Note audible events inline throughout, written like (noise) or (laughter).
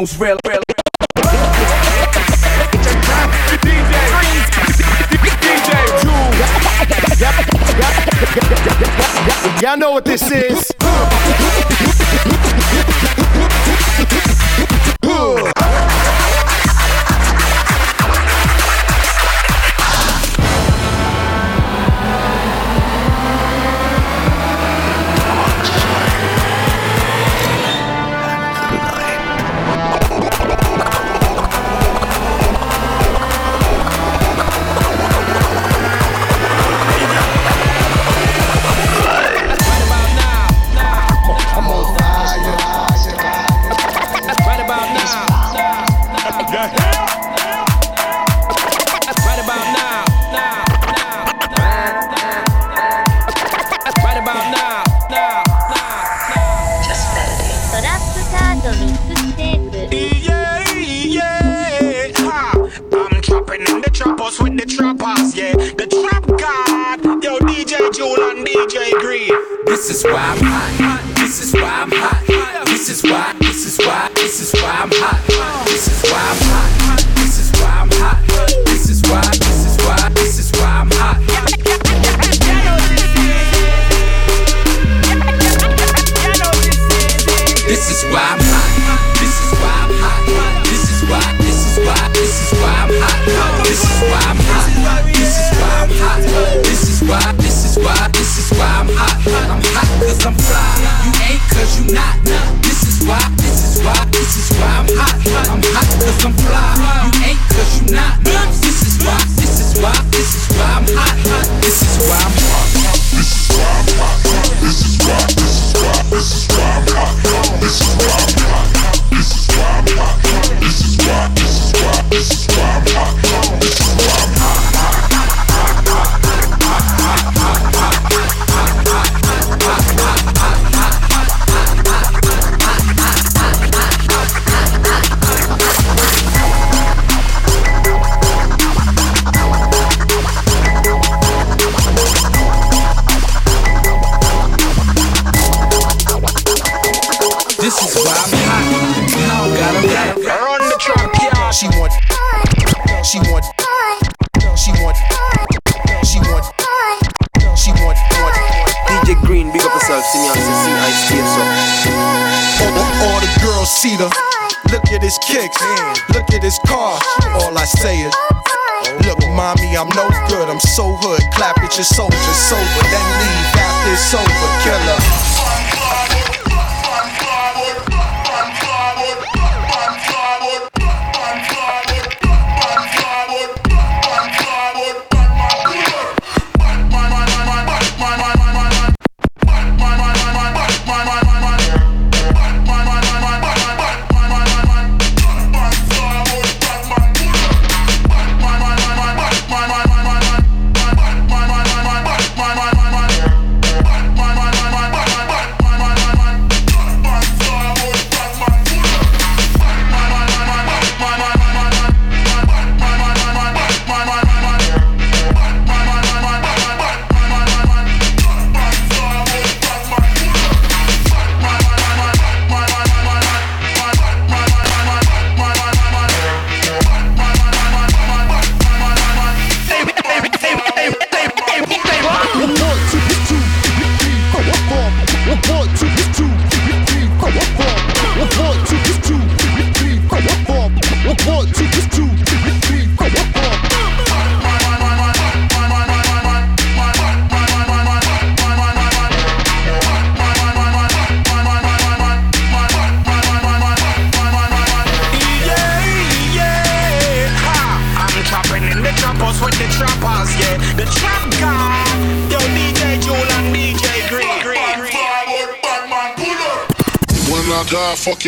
most real, real. Y'all know what this is.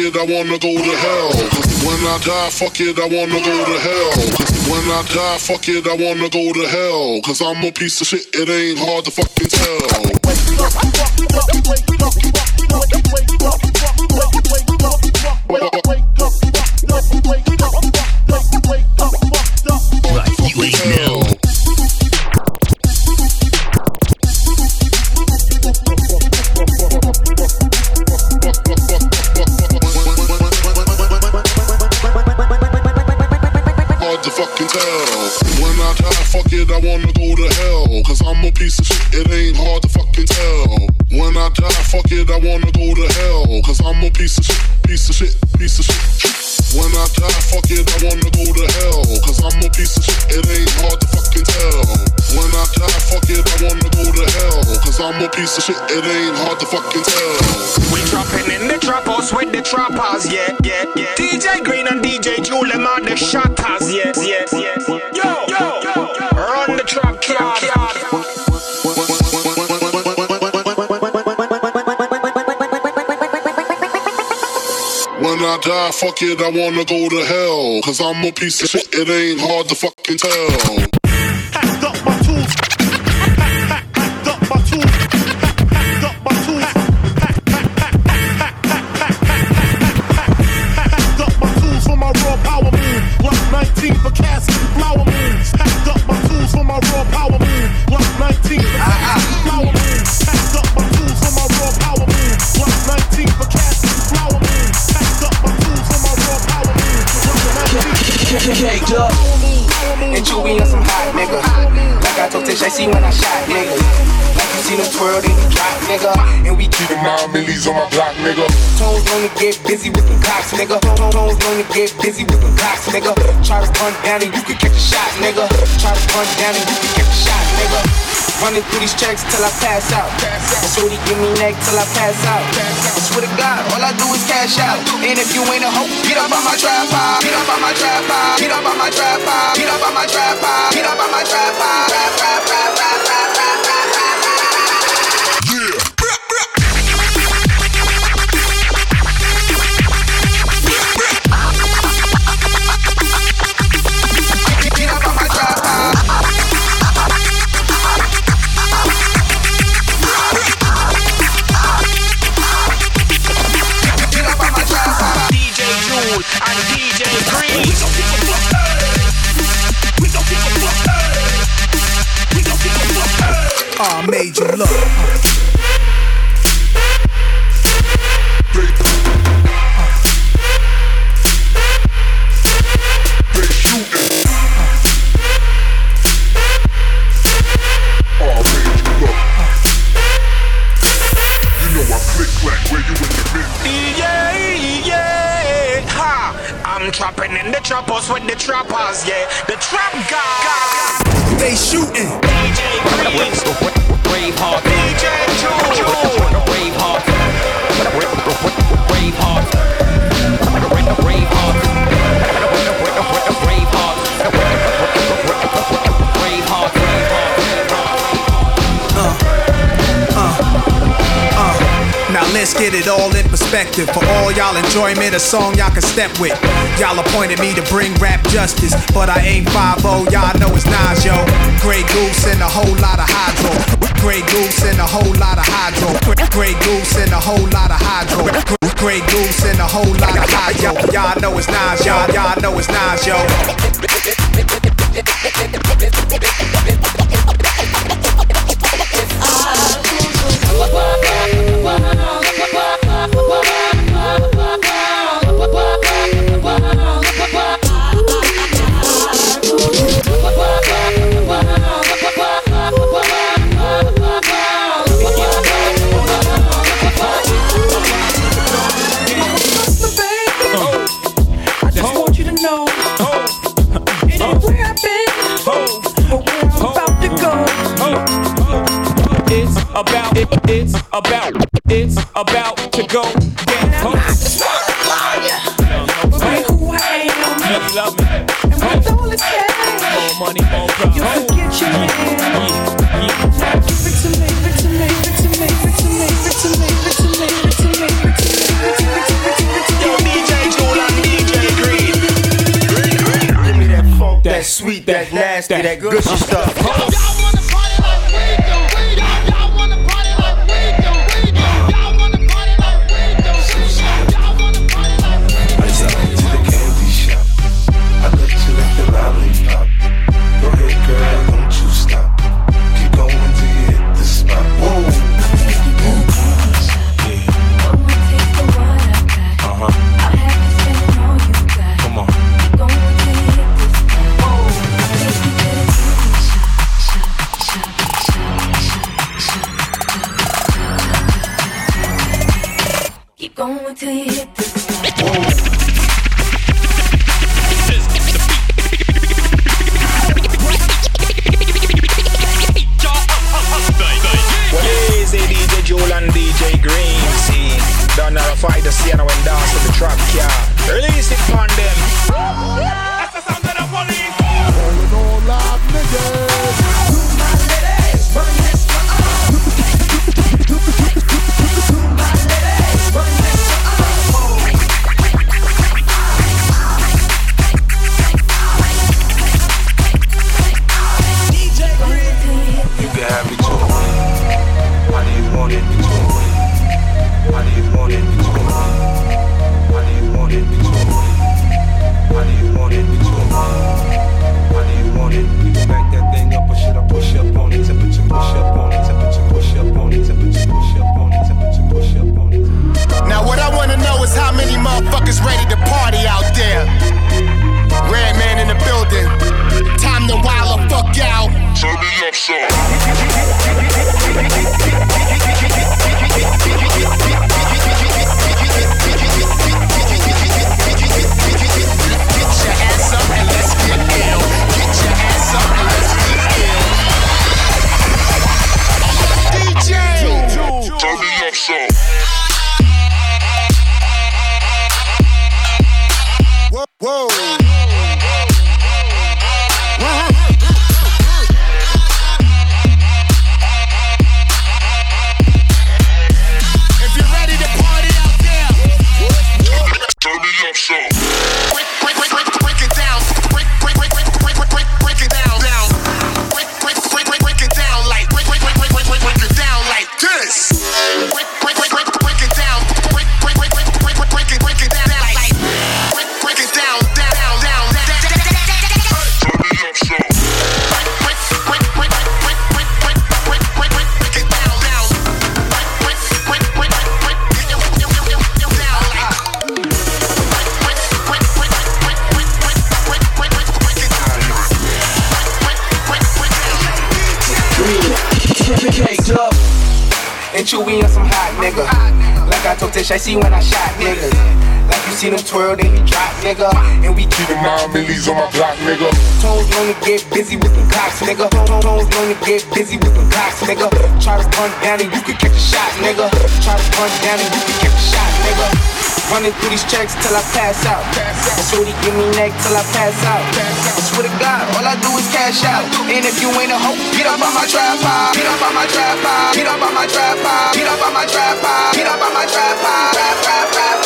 It, I wanna go to hell. When I die, fuck it, I wanna go to hell. When I die, fuck it, I wanna go to hell. Cause I'm a piece of shit, it ain't hard to fucking tell. Are the shotters, yes, yes, yes. Yo, yo, yo, run the yard. When I die, fuck it, I wanna go to hell. Cause I'm a piece of shit, it ain't hard to fucking tell. Checks till I pass out. And he give me neck till I pass out. I swear to God, all I do is cash out. And if you ain't a hoe, get up on my pile. Get up on my pile. Get up on my pile. Get up on my pile. Get up on my trap, trap, trap, trap, trap, get it all in perspective. For all y'all enjoyment, a song y'all can step with. Y'all appointed me to bring rap justice, but I ain't 5 y'all know it's Nas, yo. Grey Goose and a whole lot of hydro. Grey Goose and a whole lot of hydro. Grey Goose and a whole lot of hydro. Grey Goose and a whole lot of hydro. Y'all know it's Nas, y'all. Y'all know it's Nas, yo. About to go down. Be who I am, You love me, and with all it takes, more money, more you forget your name. Now give it to me, give it to me, give it to me, give it to me, give it to me, give it to me, give it to me, give it to me, give it to me, give it to me, Yo, DJ Jule and DJ Green. Give me that funk, that sweet, that nasty, that good stuff. Get busy with the cops, nigga. Try to run down and you can catch a shot, nigga. Try to run down and you can catch a shot, nigga. Running through these checks till I pass out. Shorty give me neck till I pass out. I swear to God, all I do is cash out. And if you ain't a hoe, get up on my tripod. Get up on my tripod. Get up on my tripod. Get up on my tripod. Get up on my tripod. Trap, trap, trap,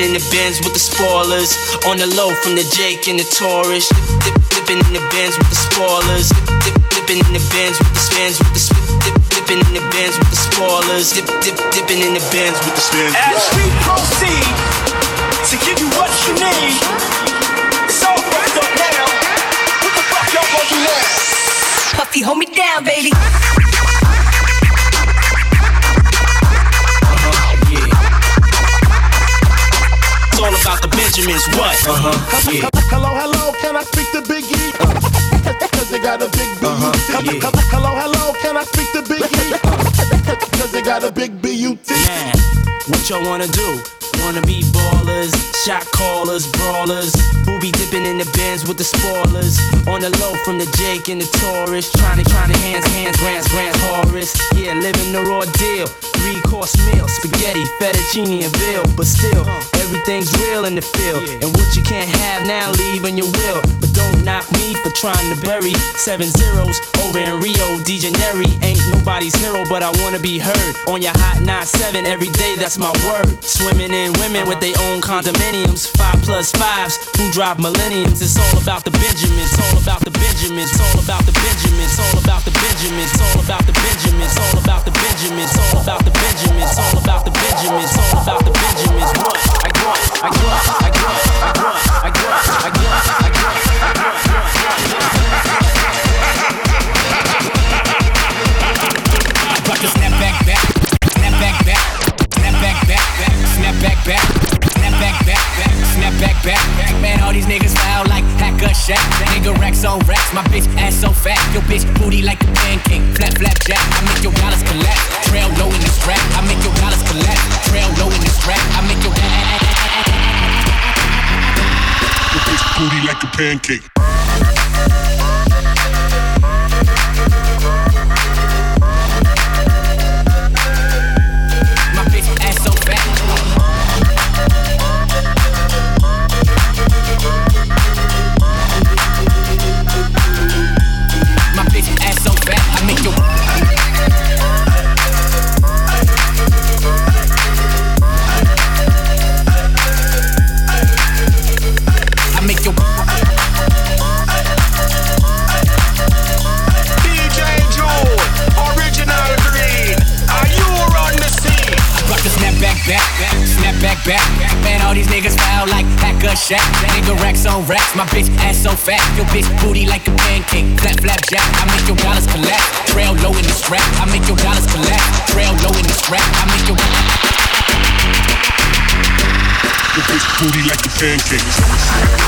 dipping in the bins with the spoilers? On the low from the Jake and the Taurus. Dip, dip, dipping in the bins with the spoilers. Dip, dip, dipping in the bins with the spins with the spin. Dip, dipping in the bins with the spoilers. Dip, dip, dipping in the bins with the spins. As we proceed to give you what you need. So first up now, what the fuck y'all gonna do now? Puffy, hold me down, baby. It's all about the Benjamins. What? Uh huh. Yeah. Hello, hello, can I speak to Big E? (laughs) Cause they got a big B. yeah. Hello, hello, can I speak to Big E? (laughs) Cause they got a big B-U-T. Now, what y'all wanna do? Wanna be ballers, shot callers, brawlers. Who be dipping in the bins with the spoilers? On the low from the Jake and the Taurus. Trying to, trying to hands, hands, grants, grants, Horace. Yeah, living the raw deal. Three course meal, spaghetti, fettuccine, and veal. But still, everything's real in the field. And what you can't have now, leave in your will. But don't knock me for trying to bury seven zeros over in Rio de Janeiro. Ain't nobody's hero, but I wanna be heard. On your hot 9-7 every day, that's my word. Swimming in women with their own condominiums. Five plus fives who drive millenniums. It's all about the Benjamins, all about the Benjamins, all about the Benjamins, all about the Benjamins, all about the Benjamins, all about the Benjamins, all about the the Benjamins, all about the Benjamins, all about the Benjamins. Grunt, I grunt, I grunt, I grunt, I grunt, I grunt, I grunt. Niggas foul like hacker shack. Nigga racks on racks, my bitch ass so fat. Your bitch booty like a pancake, flap flap jack. I make your dollars collapse, trail low in the strap. I make your dollars collapse, trail low in the strap. I make your Your bitch booty like a pancake. Bitch ass so fat. Your bitch booty like a pancake, flap flap jack. I make your dollars collapse, trail low in the strap. I make your dollars collapse, trail low in the strap. I make your Your bitch booty like a pancake.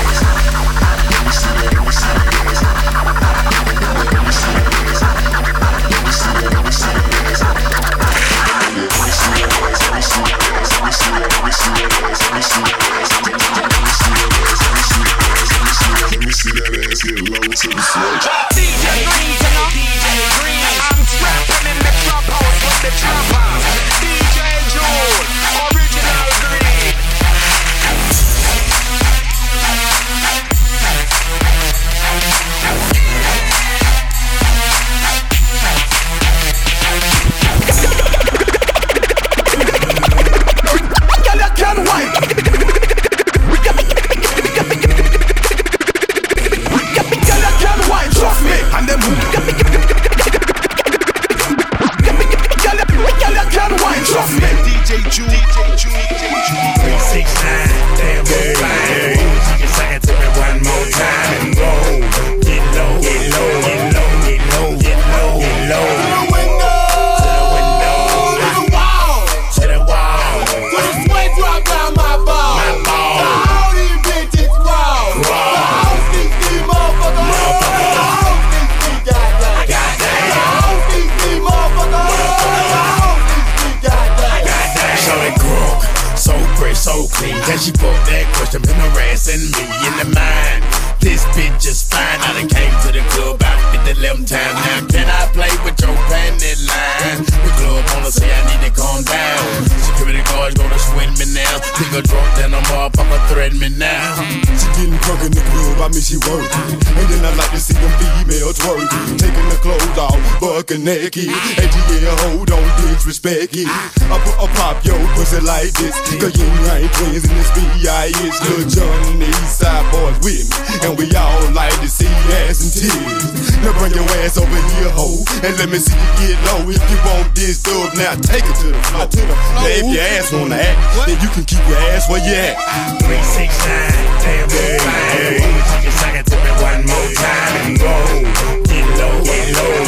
She working. And then I like to see them females twerking. Taking the clothes off, bucking naked. And yeah, hold on, disrespect it. I put a pop your pussy like this. Cause you ain't twins in this B.I.S. Lil Jon and the Side boys with me. And we all like to see ass and tears. Now bring your ass over here, ho. And let me see you get low. If you want this stuff, now take it to the floor. Now if your ass wanna act, then you can keep your ass where you at. Three, six, nine, damn, yeah, fine. Time and roll. Get low, get low,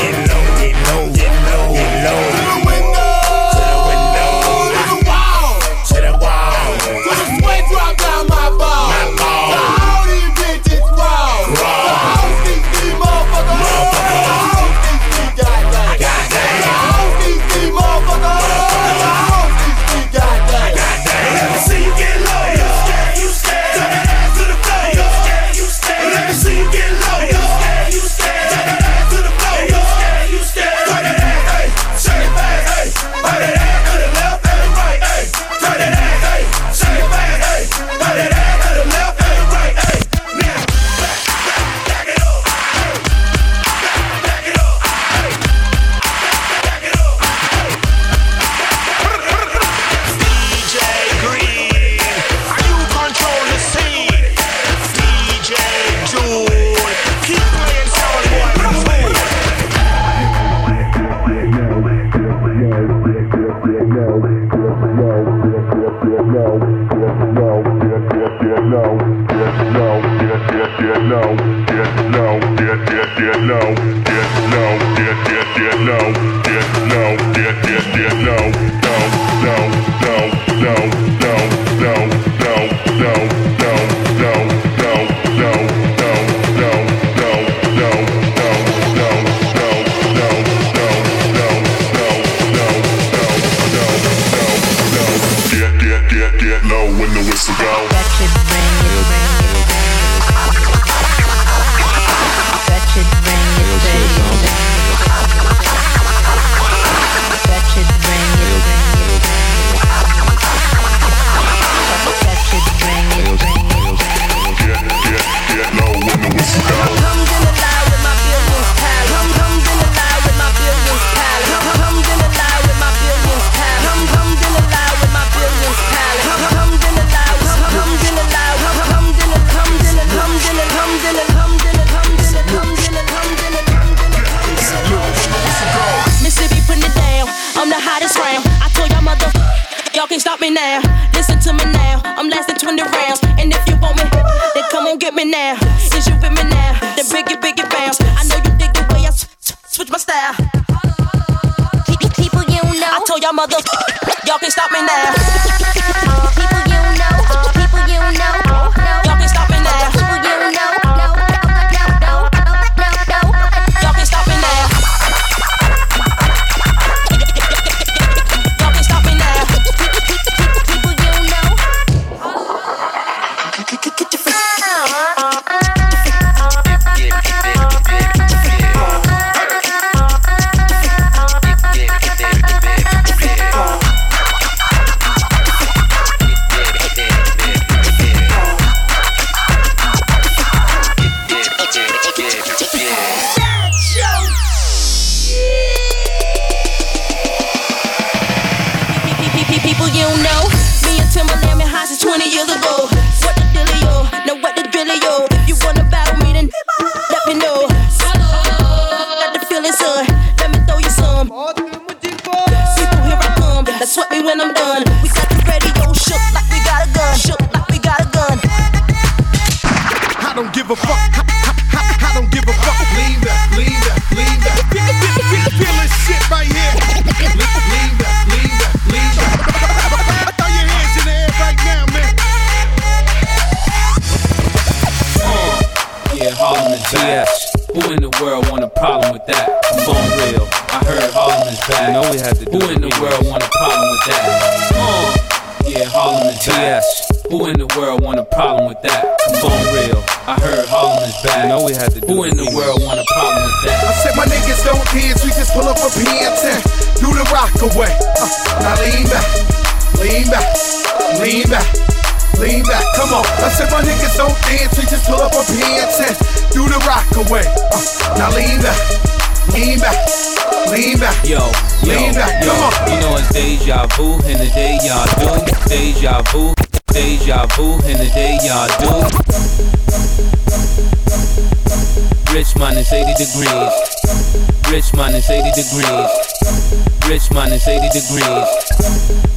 minus 80 degrees.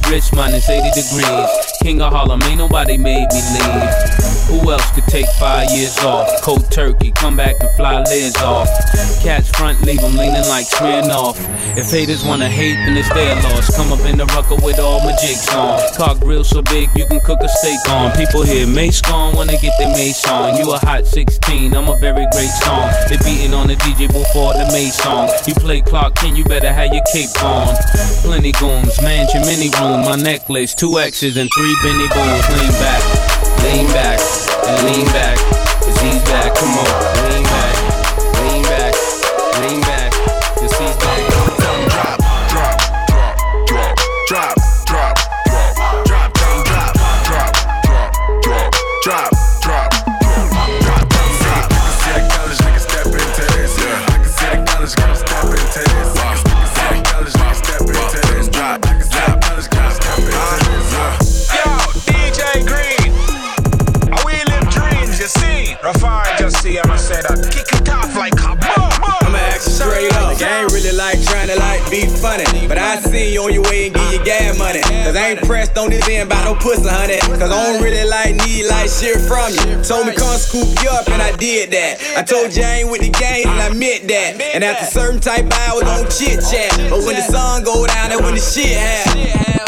Rich minus 80 degrees. King of Harlem, ain't nobody made me leave. Who else could take five years off? Cold turkey, come back and fly lids off. Catch front, leave them leaning like off. If haters wanna hate, then it's their loss. Come up in the rucker with all my jigs on. Cock grill so big, you can cook a steak on. People hear Mase gone, wanna get their Mase on. You a hot 16, I'm a very great song. They beating on the DJ before the Mase song. You play clock, can you better have your cape on. Plenty goons, mansion, mini room, my necklace, two X's and three Benny booms. Lean back, lean back, and lean back, cause he's back, come on, lean pressed on this end by no pussy, honey. Cause I don't really like need like shit from you. Told me come scoop you up and I did that. I told you I ain't with the game and I meant that. And after certain type hours, don't chit chat. But when the sun go down, and when the shit happen.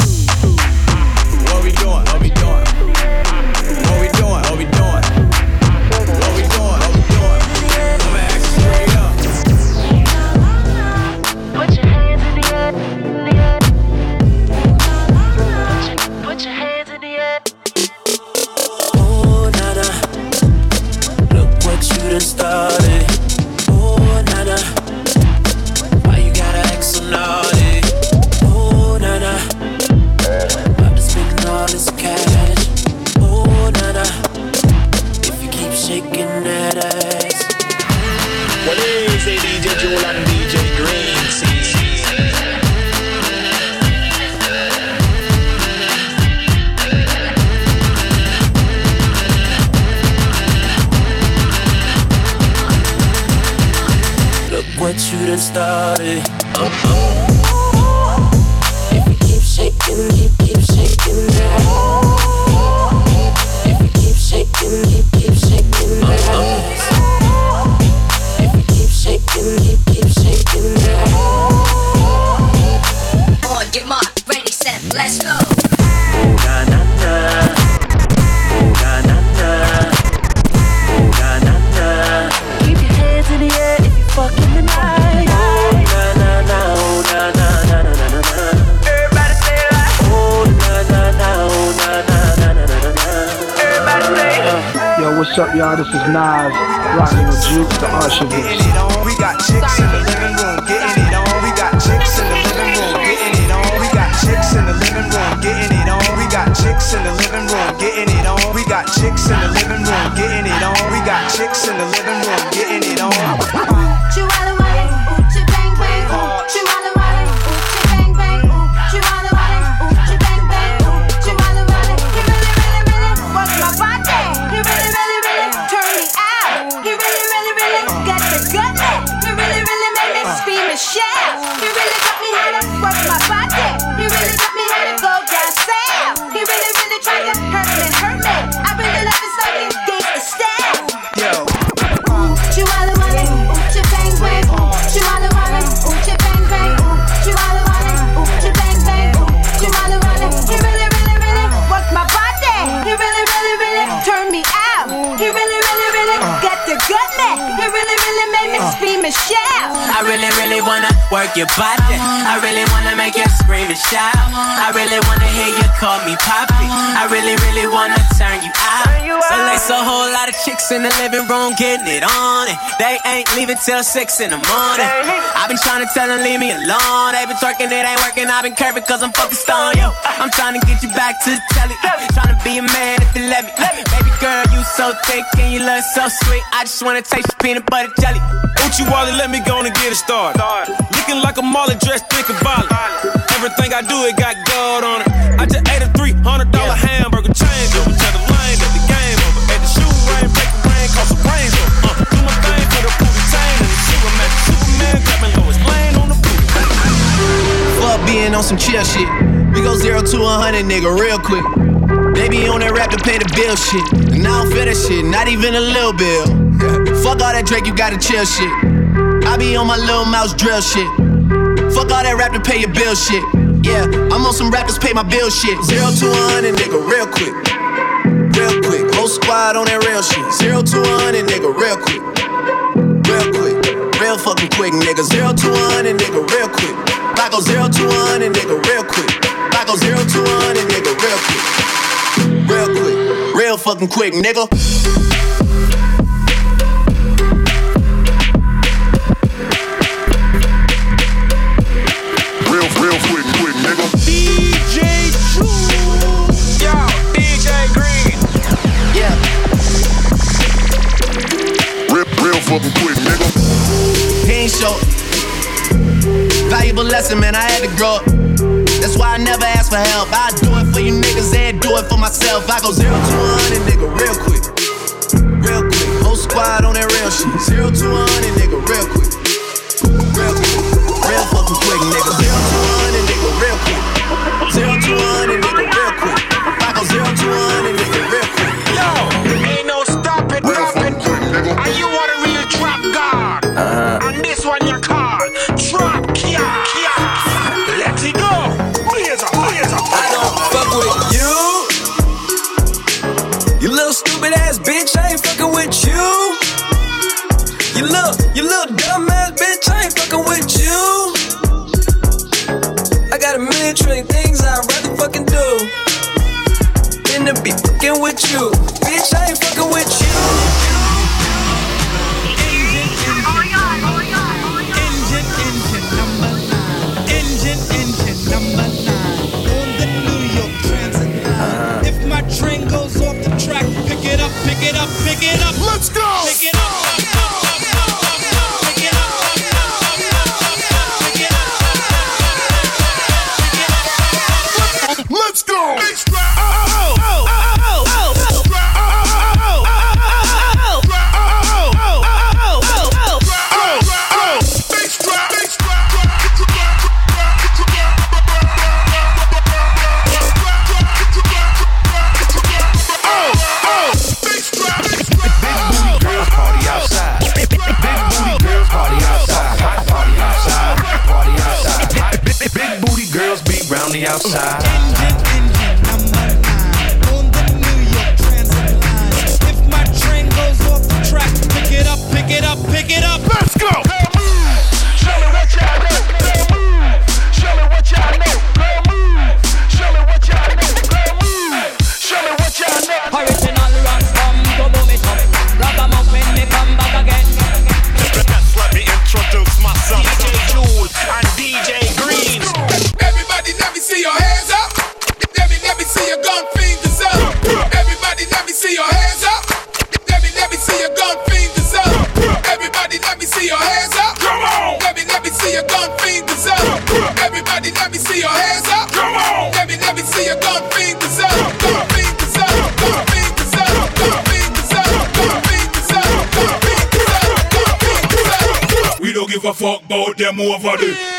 This is Nas, rocking with Juke, the Archivist. We got chicks in the living room getting it on. We got chicks in the living room getting it on. We got chicks in the living room getting it on. We got chicks in the living room getting it on. We got chicks in the living room getting it on. We got chicks in the living room getting really, really wanna work your body. I really wanna make you scream and shout. I really wanna hear you call me poppy. I really, really wanna turn you out. So there's a whole lot of chicks in the living room getting it on. And they ain't leaving till six in the morning. I've been trying to tell them leave me alone. They been twerking, it ain't working. I've been curving cause I'm focused on you. I'm trying to get you back to the telly. Trying to be a man if you let me. Baby girl, you so thick and you look so sweet. I just wanna taste your peanut butter jelly. Uchi Wally, let me go and get it started. Looking like a molly dressed thick and violent. Everything I do, it got gold on it. I just ate a $300 hamburger change over. Tell the lane that the game over. At the shoe rain, break the rain, cause some brains over. Uh, do my thing for the booty chain and the Superman. Superman grabbing Lois Lane on the booty. Fuck being on some chill shit. We go zero to a hundred, nigga, real quick. Be on that rap to pay the bill shit. And I don't feel that shit, not even a little bill. (laughs) Fuck all that Drake, you gotta chill shit. I be on my Lil Mouse drill shit. Fuck all that rap to pay your bill shit. Yeah, I'm on some rappers pay my bill shit. Zero to a hundred, nigga, real quick. Real quick. Whole squad on that real shit. Zero to a hundred, nigga, real quick. Real quick. Real fucking quick, nigga. Zero to a hundred, nigga, real quick. I go zero to a hundred, nigga, real quick. I go zero to a hundred, nigga, real quick. Real quick. Real fucking quick, nigga. Real, real quick, quick, nigga. DJ Chu. Yo, DJ Green. Yeah. Real, real fucking quick, nigga. He show. Valuable lesson, man. I had to grow up. That's why I never ask for help. I do it for you niggas and do it for myself. I go zero to a hundred, nigga, real quick. Real quick. Whole squad on that real shit. Zero to a hundred, nigga, real quick. Real quick. Real fucking quick, nigga. Zero to a hundred, nigga, real quick. Zero to a hundred, nigga, real quick. I go zero to a hundred. Over there.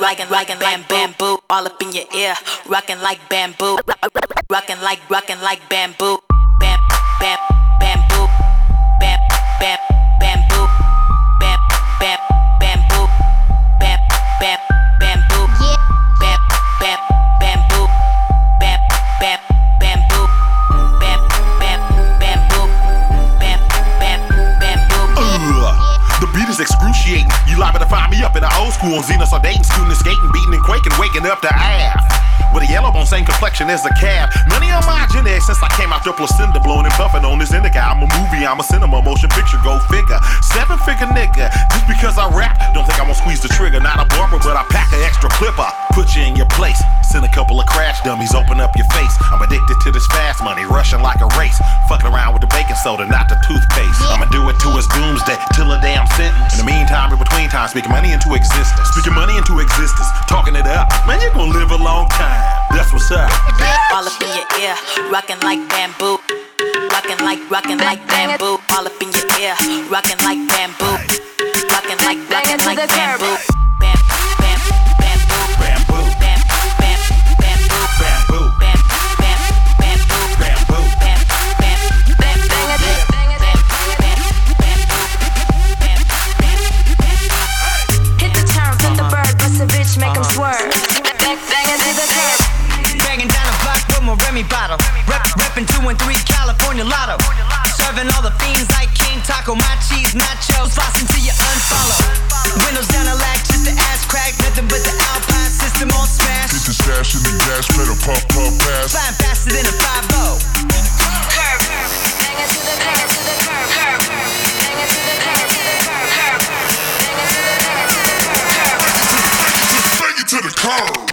Rocking like bamboo. All up in your ear, rocking like bamboo. Rocking like, rocking like bamboo. Bam, liable to find me up in the old school Xena, so dating, and skating, beating and quaking, waking up to half. With a yellow bone, same complexion as a cab. Money on my genetics since I came out your placenta, blowing and puffing on this indica. I'm a movie, I'm a cinema, motion picture, go figure. Seven figure nigga. Just because I rap, don't think I'm gonna squeeze the trigger. Not a barber, but I pack an extra clipper. Put you in your place. Send a couple of crash dummies, open up your face. I'm addicted to this fast money, rushing like a race. Fucking around with the baking soda, not the toothpaste. I'ma do it to his doomsday, till a damn sentence. In the meantime, in between time, speaking money into existence. Speaking money into existence, talking it up. Man, you're gonna live a long time. That's what's up. All up in your ear, rocking like bamboo. Rocking like, rocking like bamboo. All up in your ear, rocking like bamboo. Rocking like, rocking like bamboo. Remy bottle. Rep, reppin' two and three California Lotto. Serving all the fiends like King Taco, my cheese nachos. Floss until you unfollow. Windows down the latch, just the ass crack. Nothing but the Alpine system on smash. Hit the stash in the gas pedal, puff, puff, pass. Flying faster than a 5 Curb. Bang it to the curb, to the curb, curb. Bang it to the curb, to the curb, curb. Bang it to the curb, to the curb, curb. Bring it to the curb.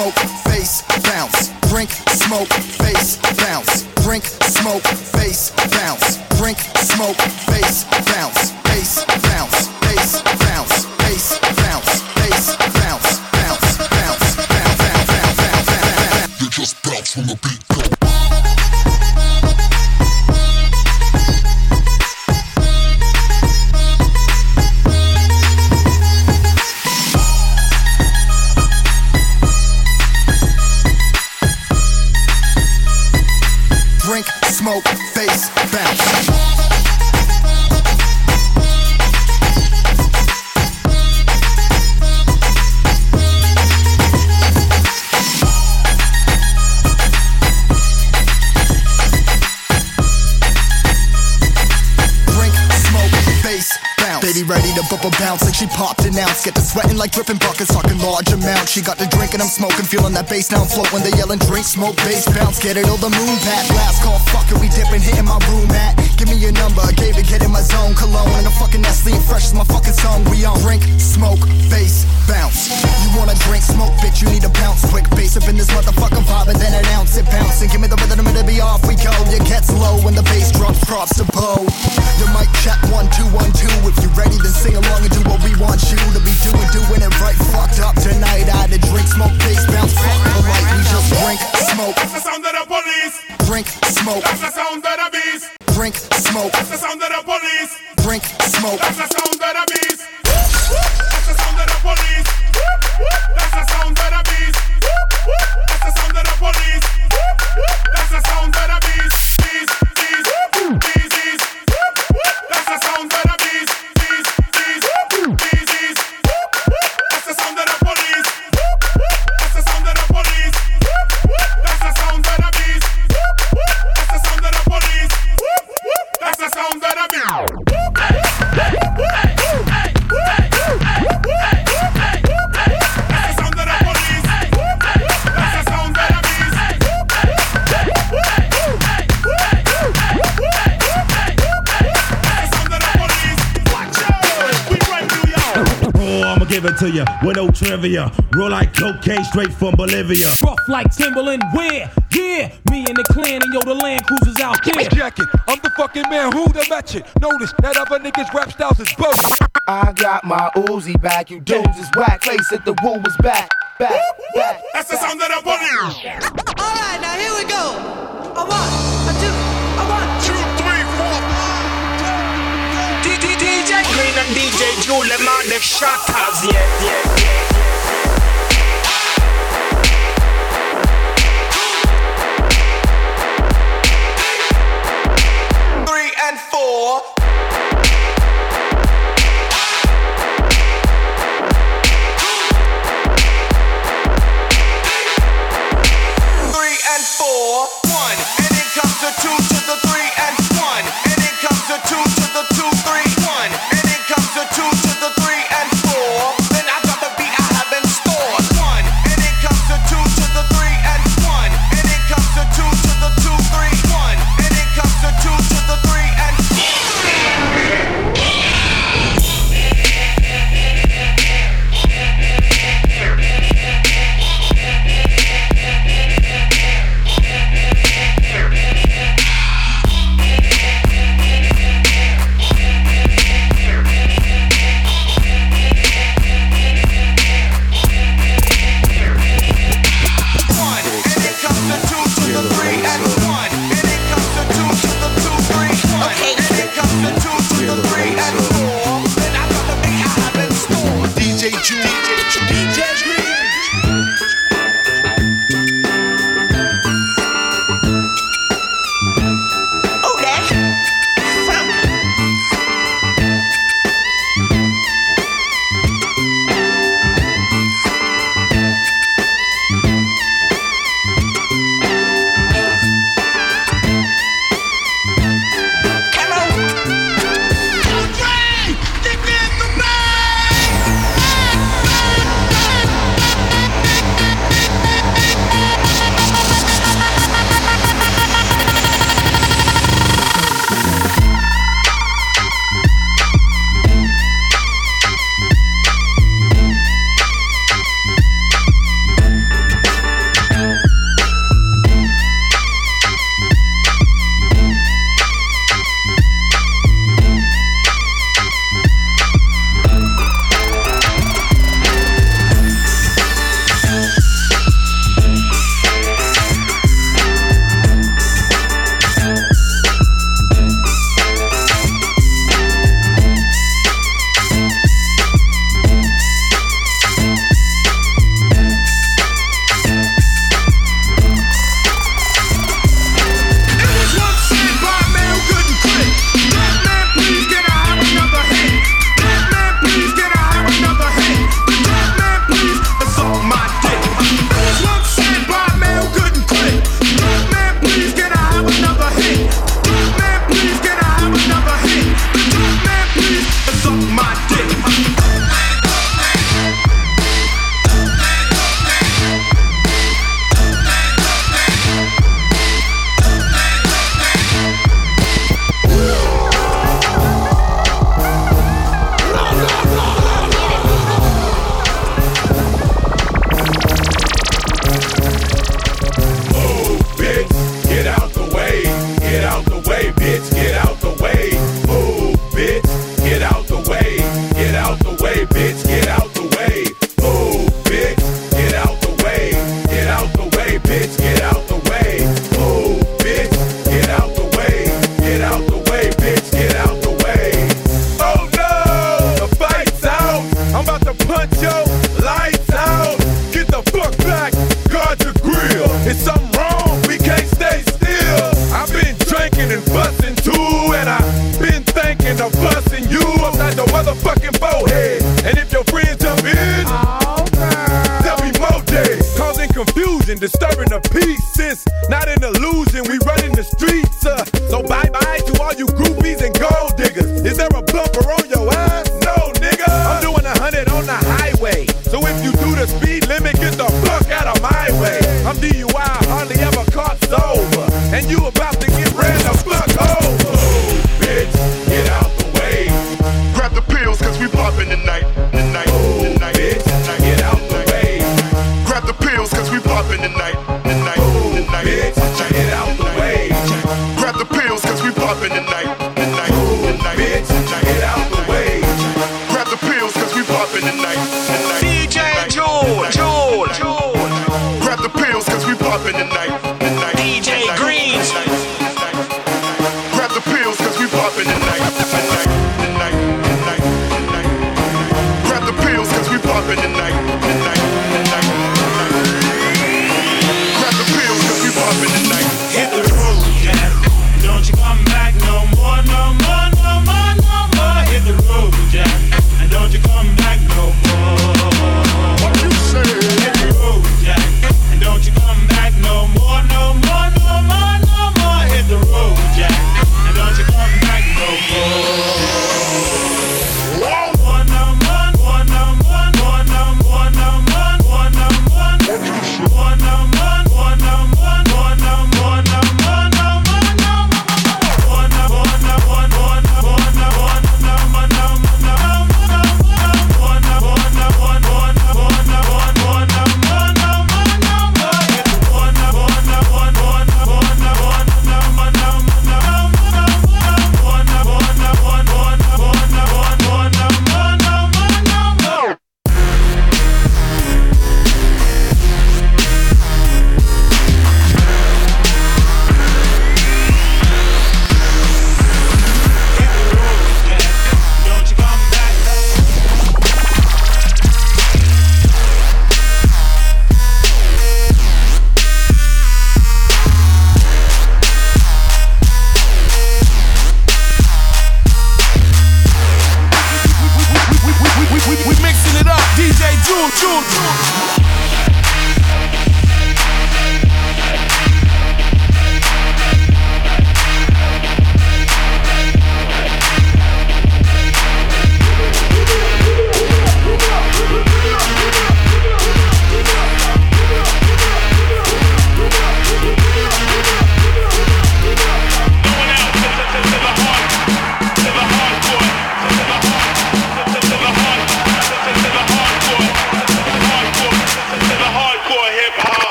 smoke. like dripping buckets, talking large amounts. She got the drink and I'm smoking, feeling that bass now I'm floating. They yelling drink, smoke, bass bounce, get it all the moon pat loud. To you with no trivia. Roll like cocaine straight from Bolivia. Rough like Timberland, where? Yeah, me and the clan and yo, the land cruisers out there. Check it, I'm the fucking man who the match it. Notice that other niggas rap styles is bogus. I got my Uzi back, you dudes is whack. Face it, the Wu was back, back, back. That's the sound of the body. Alright, now here we go. A one, Green and DJ yeah, yeah. Three and four. It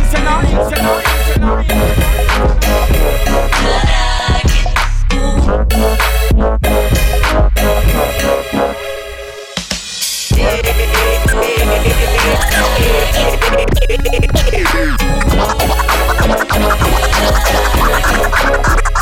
Yo, DJ Jewel and DJ Green. The trap god.